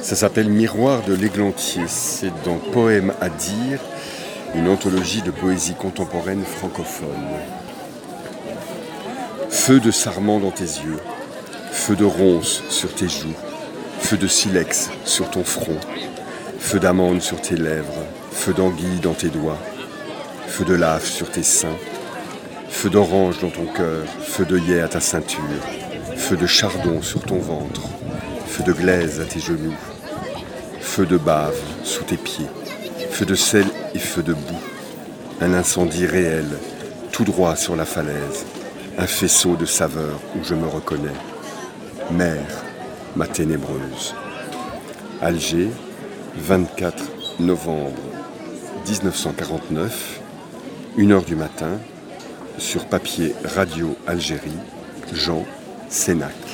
Ça s'appelle Miroir de l'églantier. C'est dans Poème à dire, une anthologie de poésie contemporaine francophone. Feu de sarment dans tes yeux, feu de ronces sur tes joues, feu de silex sur ton front, feu d'amande sur tes lèvres, feu d'anguille dans tes doigts, feu de lave sur tes seins, feu d'orange dans ton cœur, feu d'œillet à ta ceinture, feu de chardon sur ton ventre, feu de glaise à tes genoux, feu de bave sous tes pieds, feu de sel et feu de boue, un incendie réel, tout droit sur la falaise, un faisceau de saveur où je me reconnais. Mère, ma ténébreuse. Alger, 24 novembre 1949, 1h du matin, sur papier Radio Algérie, Jean Sénac.